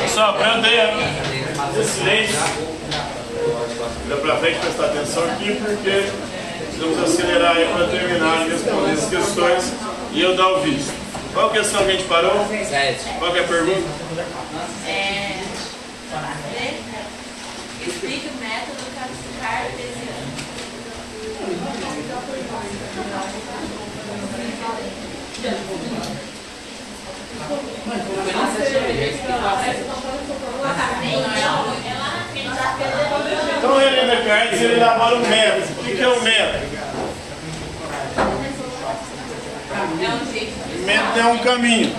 Pessoal, prenda aí, silêncio. Olha pra frente, prestar atenção aqui, porque precisamos acelerar aí para terminar de responder as questões e eu dar o visto. Qual questão que a gente parou? Sete. Qual que é a pergunta? É, explique o método cartesiano. Então, René Descartes, ele elabora um método. O que que é um método? Método é um caminho.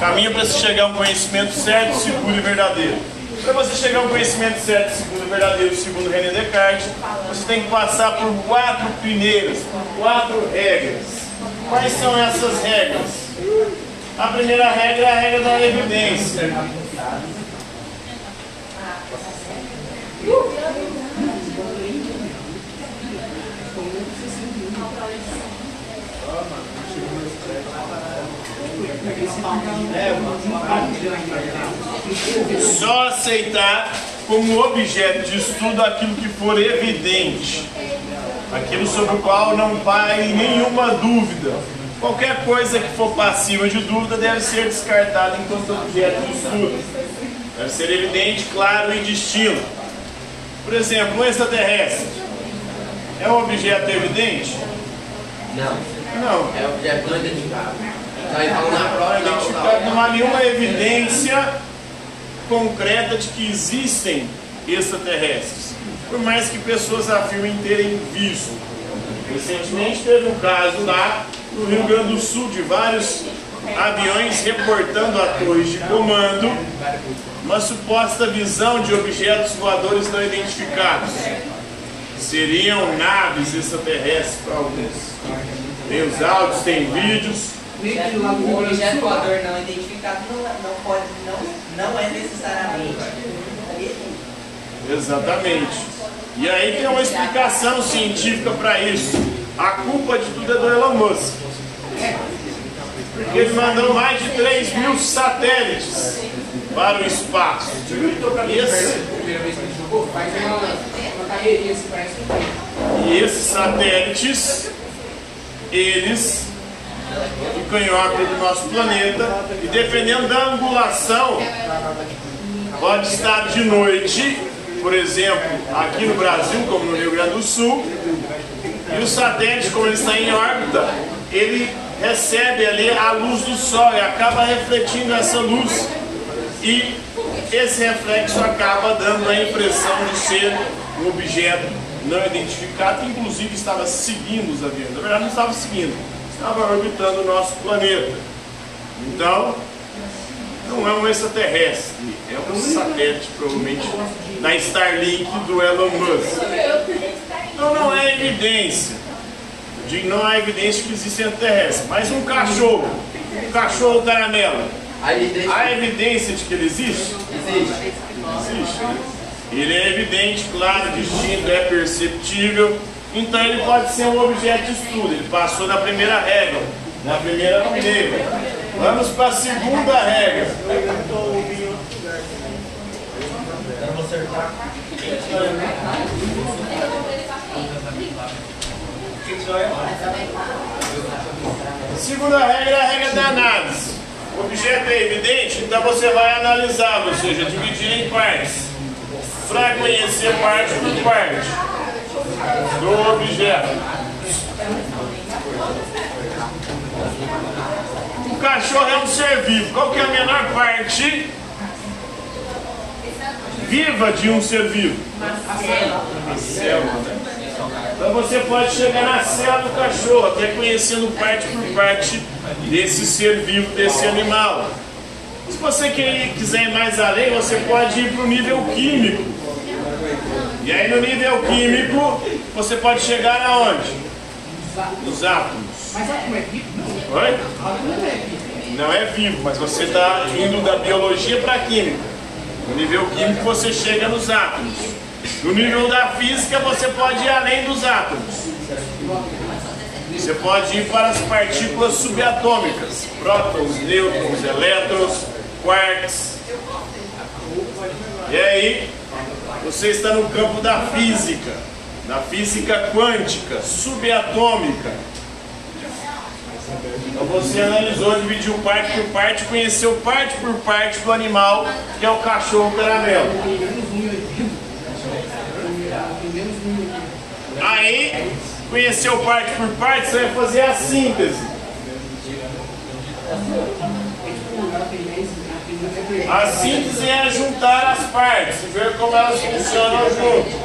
Caminho para se chegar a um conhecimento certo, seguro e verdadeiro. Para você chegar a um conhecimento certo, seguro e verdadeiro, segundo René Descartes, você tem que passar por quatro primeiras, quatro regras. Quais são essas regras? A primeira regra é a regra da evidência. Só aceitar como objeto de estudo aquilo que for evidente, aquilo sobre o qual não vai nenhuma dúvida. Qualquer coisa que for passiva de dúvida deve ser descartada enquanto objeto de estudo. Deve ser evidente, claro e distinto. Por exemplo, um extraterrestre é um objeto evidente? Não. Não. É objeto não identificado. Então na prova, não, Identificado, não há nenhuma evidência concreta de que existem extraterrestres, por mais que pessoas afirmem terem visto. Recentemente teve um caso lá no Rio Grande do Sul de vários aviões reportando a torres de comando uma suposta visão de objetos voadores não identificados. Seriam naves extraterrestres para alguns. Tem os áudios, tem vídeos. O objeto voador não identificado não, não, pode, não, não é necessariamente. Exatamente. E aí tem uma explicação científica para isso. A culpa de tudo é do Elon Musk. Ele mandou mais de 3 mil satélites para o espaço. E, e esses satélites, eles ficam em órbita do nosso planeta e dependendo da angulação, pode estar de noite, por exemplo, aqui no Brasil, como no Rio Grande do Sul, e o satélite, como ele está em órbita, ele recebe ali a luz do Sol e acaba refletindo essa luz. E esse reflexo acaba dando a impressão de ser um objeto não identificado, que inclusive estava seguindo os aviões. Na verdade, não estava seguindo, estava orbitando o nosso planeta. Então, não é um extraterrestre, é um satélite, provavelmente, da Starlink do Elon Musk. Então não é evidência. De, não há evidência que existe extraterrestre. Mas um cachorro, um cachorro caramelo, há evidência de que ele existe? Existe. Existe. né? Ele é evidente, claro, distinto, é perceptível. Então ele pode ser um objeto de estudo. Ele passou na primeira regra, na primeira regra. Vamos para a segunda regra. Segunda regra é a regra da análise. O objeto é evidente, então você vai analisá-lo, ou seja, dividir em partes. Para conhecer parte por parte do objeto. O cachorro é um ser vivo. Qual que é a menor parte viva de um ser vivo? A célula. né? Então você pode chegar na célula do cachorro, até conhecendo parte por parte desse ser vivo, desse animal. Se você quiser ir mais além, você pode ir para o nível químico. E aí no nível químico, você pode chegar aonde? Nos átomos. Mas átomo é vivo? Não. Oi? É vivo. Não é vivo, mas você está indo da biologia para a química. No nível químico você chega nos átomos. No nível da física você pode ir além dos átomos. Você pode ir para as partículas subatômicas, prótons, nêutrons, elétrons, quarks. E aí, você está no campo da física, da física quântica, subatômica. Então você analisou, dividiu parte por parte, conheceu parte por parte do animal, que é o cachorro caramelo. Aí, conheceu parte por parte, você vai fazer a síntese. A síntese é juntar as partes, ver como elas funcionam junto.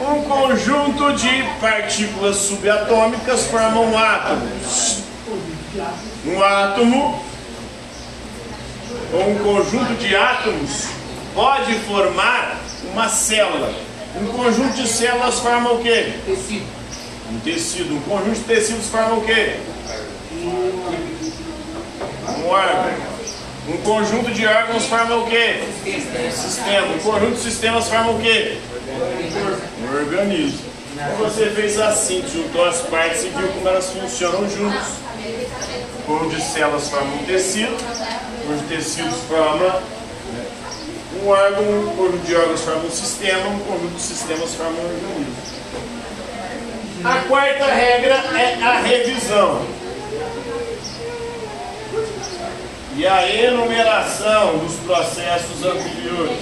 Um conjunto de partículas subatômicas forma um átomo. Um átomo, ou um conjunto de átomos, pode formar uma célula. Um conjunto de células forma o quê? Tecido. Um tecido. Um conjunto de tecidos forma o quê? Um órgão. Um conjunto de órgãos forma o quê? Sistema. Um conjunto de sistemas forma o quê? Um organismo. Então você fez assim, juntou as partes e viu como elas funcionam juntas. Um conjunto de células forma um tecido, um conjunto de tecidos forma um órgão, um conjunto de órgãos forma um sistema, um conjunto de sistemas forma um organismo. A quarta regra é a revisão. E a enumeração dos processos anteriores.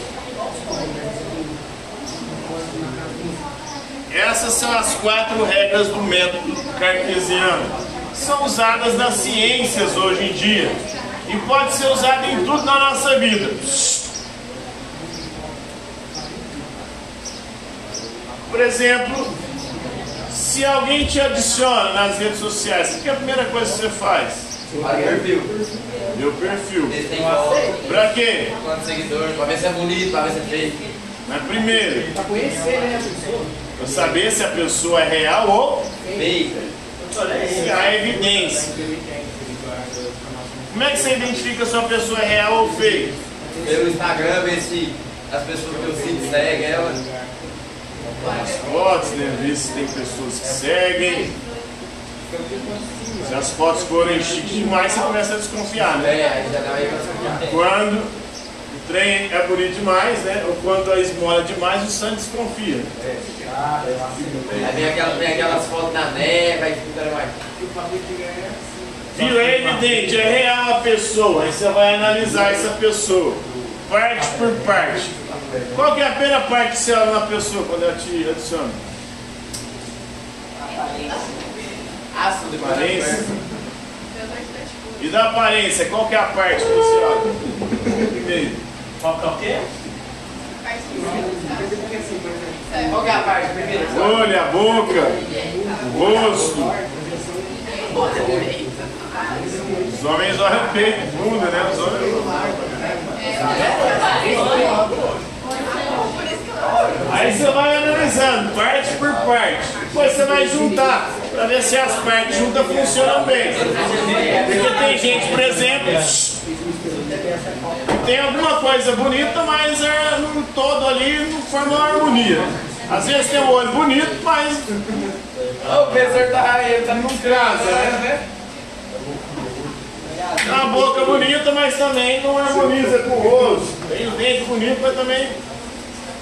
Essas são as quatro regras do método cartesiano. São usadas nas ciências hoje em dia. E pode ser usada em tudo na nossa vida. Por exemplo, se alguém te adiciona nas redes sociais, o que é a primeira coisa que você faz? Perfil. Meu perfil. Pra quê? quantos seguidores, pra ver se é bonito, pra ver se é feio. Mas primeiro, Pra conhecer, né, a pessoa. pra saber se a pessoa é real ou Feio. se há evidência. Como é que você identifica se uma pessoa é real ou fake? Pelo Instagram, ver se as pessoas que eu sigo seguem ela. As fotos, né? Ver se tem pessoas que seguem. Se as fotos forem chiques demais, você começa a desconfiar, né? É, Quando o trem é bonito demais, né? Ou quando a esmola é demais, o sangue desconfia. Aí vem aquelas, vem aquelas fotos da neve, aí fica mais. Viu? É evidente, é real a pessoa. Aí você vai analisar essa pessoa, parte por parte. Qual que é a primeira parte que você olha na pessoa quando ela te adiciona? De Aparência. E da aparência, qual que é a parte que você olha? Primeiro. Qual que é o quê? Qual que é a parte primeiro? Olho, a boca, o rosto. Os homens olham o peito, bunda, né? Os homens. Aí você vai analisando, parte por parte. Depois você vai juntar, para ver se as partes juntas funcionam bem. Porque tem gente, por exemplo, tem alguma coisa bonita, mas é, no todo ali não forma uma harmonia. Às vezes tem um olho bonito, mas Ô, o professor tá ele tá não casa, né? Tem uma boca bonita, mas também não harmoniza com o rosto. Tem o dente bonito, mas também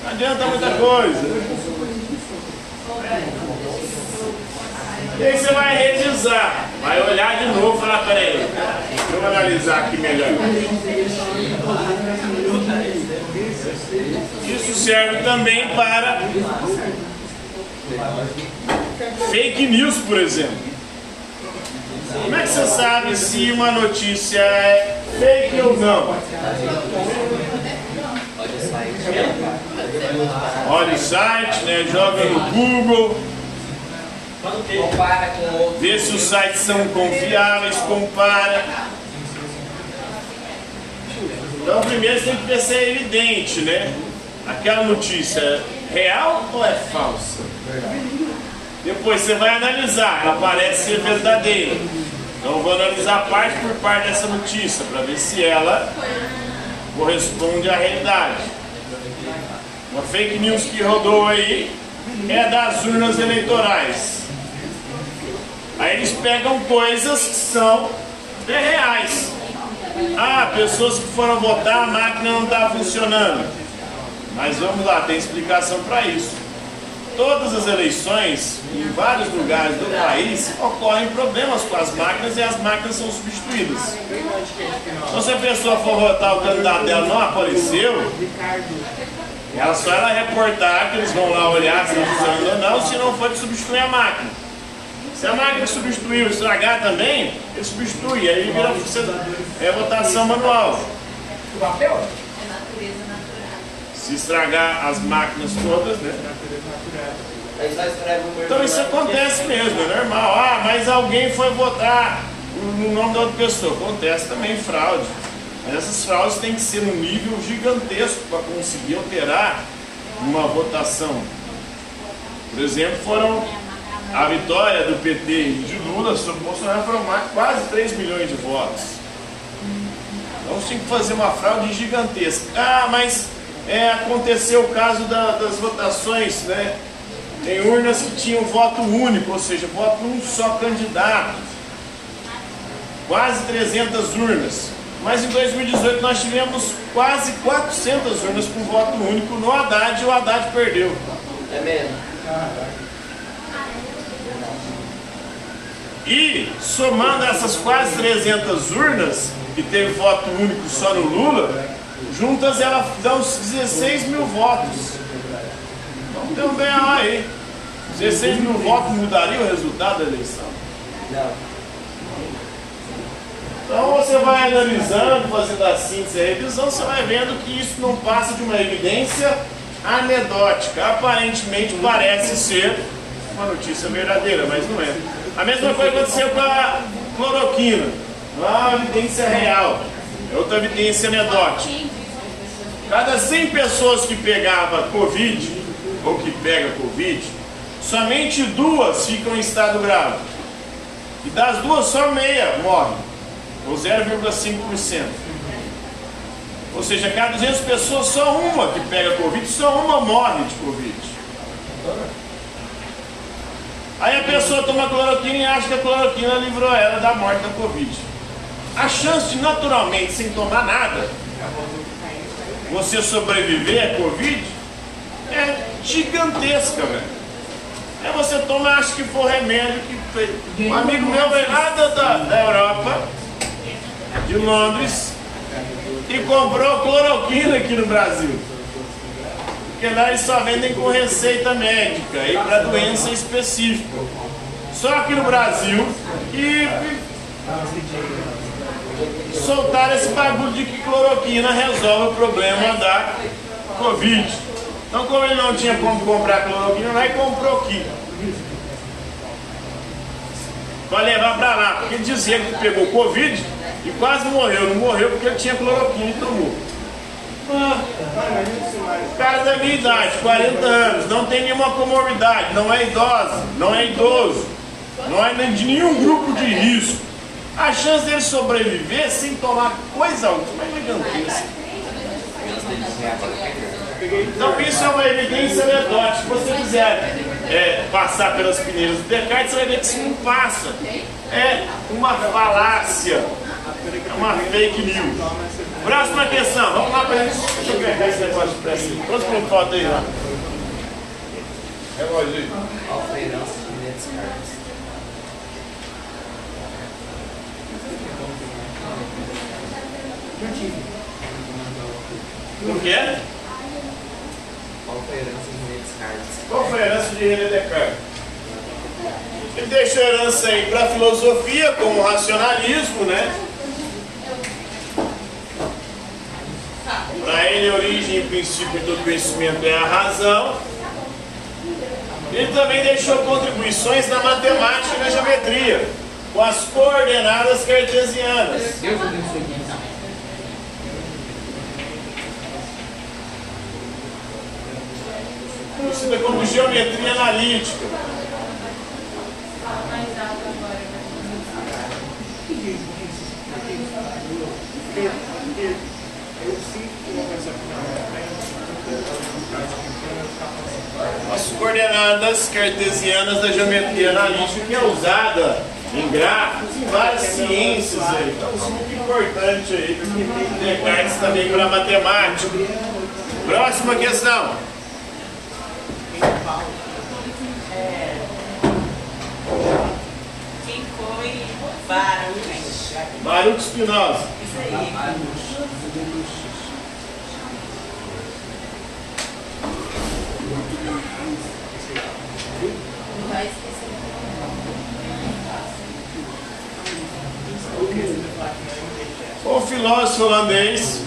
não adianta muita coisa. E aí você vai revisar, vai olhar de novo e falar, peraí, deixa eu analisar aqui melhor. Isso serve também para fake news, por exemplo. Como é que você sabe se uma notícia é fake ou não? Olha o site, né? joga no Google, vê se os sites são confiáveis, compara. Então primeiro você tem que ver se é evidente, né? Aquela notícia é real ou é falsa? Depois você vai analisar, ela parece ser verdadeira. Então vou analisar parte por parte dessa notícia para ver se ela corresponde à realidade. Uma fake news que rodou aí, é das urnas eleitorais. Aí eles pegam coisas que são reais. Ah, pessoas que foram votar, a máquina não está funcionando. Mas vamos lá, tem explicação para isso. Todas as eleições, em vários lugares do país, ocorrem problemas com as máquinas e as máquinas são substituídas. Então, se a pessoa for votar, o candidato dela não apareceu, ela só ela reportar que eles vão lá olhar se está funcionando ou não, se não for de substituir a máquina. Se a máquina substituir o estragar também, ele substitui, aí vira é votação manual. O papel? É natureza natural. Se estragar as máquinas todas, né? Aí só escreve o Então isso acontece mesmo, é normal. Ah, mas alguém foi votar no nome da outra pessoa. Acontece também fraude. Essas fraudes têm que ser num nível gigantesco para conseguir alterar uma votação. Por exemplo, foram a vitória do PT e de Lula sobre Bolsonaro foram quase 3 milhões de votos. Então tinha que fazer uma fraude gigantesca. Ah, mas é, aconteceu o caso da- das votações, né? Tem urnas que tinham voto único, ou seja, voto um só candidato. Quase 300 urnas. Mas em 2018 nós tivemos quase 400 urnas com voto único no Haddad e o Haddad perdeu. É mesmo? E somando essas quase 300 urnas, que teve voto único só no Lula, juntas elas dão 16 mil votos. Então tem um BA aí. 16 mil votos mudaria o resultado da eleição. Não. Então você vai analisando, fazendo a síntese e a revisão, você vai vendo que isso não passa de uma evidência anedótica. Aparentemente parece ser uma notícia verdadeira, mas não é. A mesma coisa aconteceu com a cloroquina. Não é uma evidência real, é outra evidência anedótica. Cada 100 pessoas que pegava Covid, ou que pega Covid, somente duas ficam em estado grave. E das duas, só meia morre, ou 0,5%. Ou seja, cada 200 pessoas, só uma que pega Covid, só uma morre de Covid. Aí a pessoa toma cloroquina e acha que a cloroquina livrou ela da morte da Covid. A chance de naturalmente, sem tomar nada, você sobreviver à Covid é gigantesca, velho. Aí você toma, acha que for remédio que. Um amigo meu veio lá da, da, da Europa, de Londres, e comprou cloroquina aqui no Brasil. Porque lá eles só vendem com receita médica e para doença específica. Só aqui no Brasil e soltaram esse bagulho de que cloroquina resolve o problema da Covid. Então, como ele não tinha como comprar cloroquina, lá e comprou aqui. Para levar para lá, porque dizia que pegou Covid e quase morreu. Não morreu porque ele tinha cloroquina e tomou. Ah, cara da minha idade, 40 anos, não tem nenhuma comorbidade, não é idosa, não é idoso, não é de nenhum grupo de risco. A chance dele sobreviver sem tomar coisa alguma é gigantesca. Então isso é uma evidência anedótica. Se você quiser é, passar pelas peneiras do Descartes, você vai ver que isso não passa. É uma falácia, é uma fake news. Próxima questão, vamos lá para isso. Deixa eu pegar esse negócio de pressa. Quantos pontos falta aí lá? Relógio aí. Alfeirão, Neto Carlos. O que? Qual foi a herança de Neto Carlos? Qual foi a herança de René Descartes? Ele deixou herança aí para a filosofia, como racionalismo, né? Para ele, a origem e princípio do conhecimento é a razão. Ele também deixou contribuições na matemática e na geometria, com as coordenadas cartesianas. Deus abençoe quem sabe. conhecida como Mais alto agora. As coordenadas cartesianas da geometria analítica que é usada em gráficos em várias ciências aí. Então isso é muito importante aí, porque Descartes também para matemática. Próxima questão. Quem foi Baruch? Baruch Spinoza. Isso aí. O filósofo holandês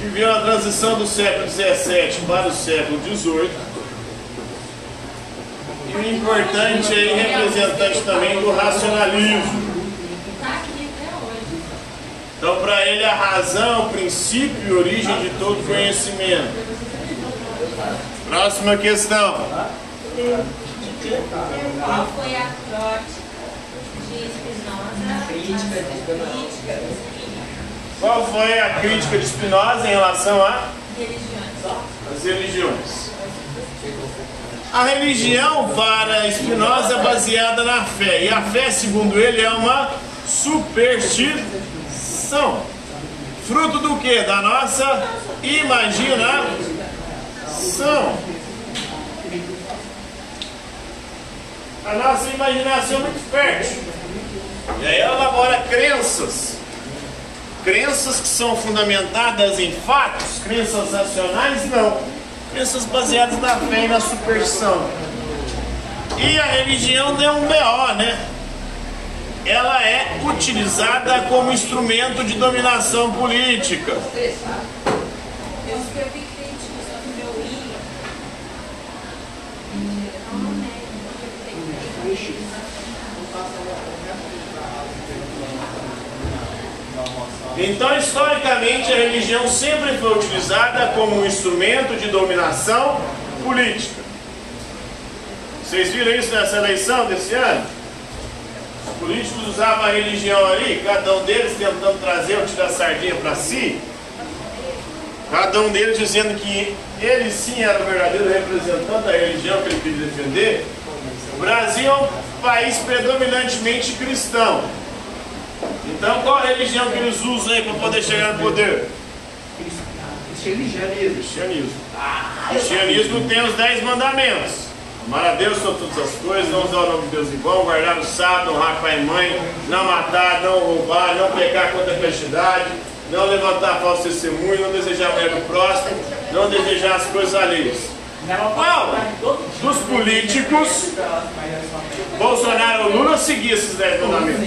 que viu a transição do século XVII para o século XVIII e um importante aí, representante também do racionalismo. Então, para ele, a razão, o princípio e origem de todo conhecimento. Próxima questão. Qual foi a trote de Spinoza? Crítica de Spinoza. Qual foi a crítica de Spinoza em relação a religiões. as religiões? A religião para Spinoza é baseada na fé, e a fé, segundo ele, é uma superstição. Fruto do que? Da nossa imaginação. A nossa imaginação é muito fértil. E aí ela elabora crenças. Crenças que são fundamentadas em fatos, crenças racionais, não. Crenças baseadas na fé e na superstição. E a religião deu um BO, né? Ela é utilizada como instrumento de dominação política. Eu escrevi crítica sobre o meu livro. Eu não lembro. Então, historicamente, a religião sempre foi utilizada como um instrumento de dominação política. Vocês viram isso nessa eleição desse ano? Os políticos usavam a religião ali, cada um deles tentando trazer o tiro da sardinha para si. Cada um deles dizendo que ele sim era o verdadeiro representante da religião que ele queria defender. O Brasil é um país predominantemente cristão. Então qual a religião que eles usam aí para poder chegar no poder? Cristianismo. Cristianismo. O cristianismo tem os dez mandamentos. Amar a Deus sobre todas as coisas, não usar o nome de Deus em vão, guardar o sábado, honrar pai e mãe, não matar, não roubar, não pecar contra a castidade, não levantar falso testemunho, não desejar mulher do próximo, não desejar as coisas alheias. Qual dos políticos, Bolsonaro ou Lula, seguia esses dez mandamentos?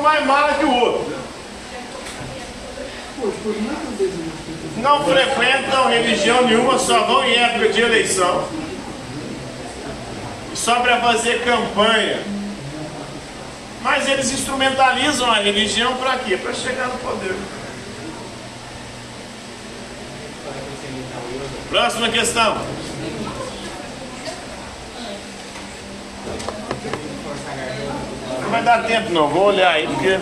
Um mais mala que o outro. Não frequentam religião nenhuma, só vão em época de eleição. Só para fazer campanha. Mas eles instrumentalizam a religião para quê? Para chegar no poder. Próxima questão. Vai dar tempo não, vou olhar aí porque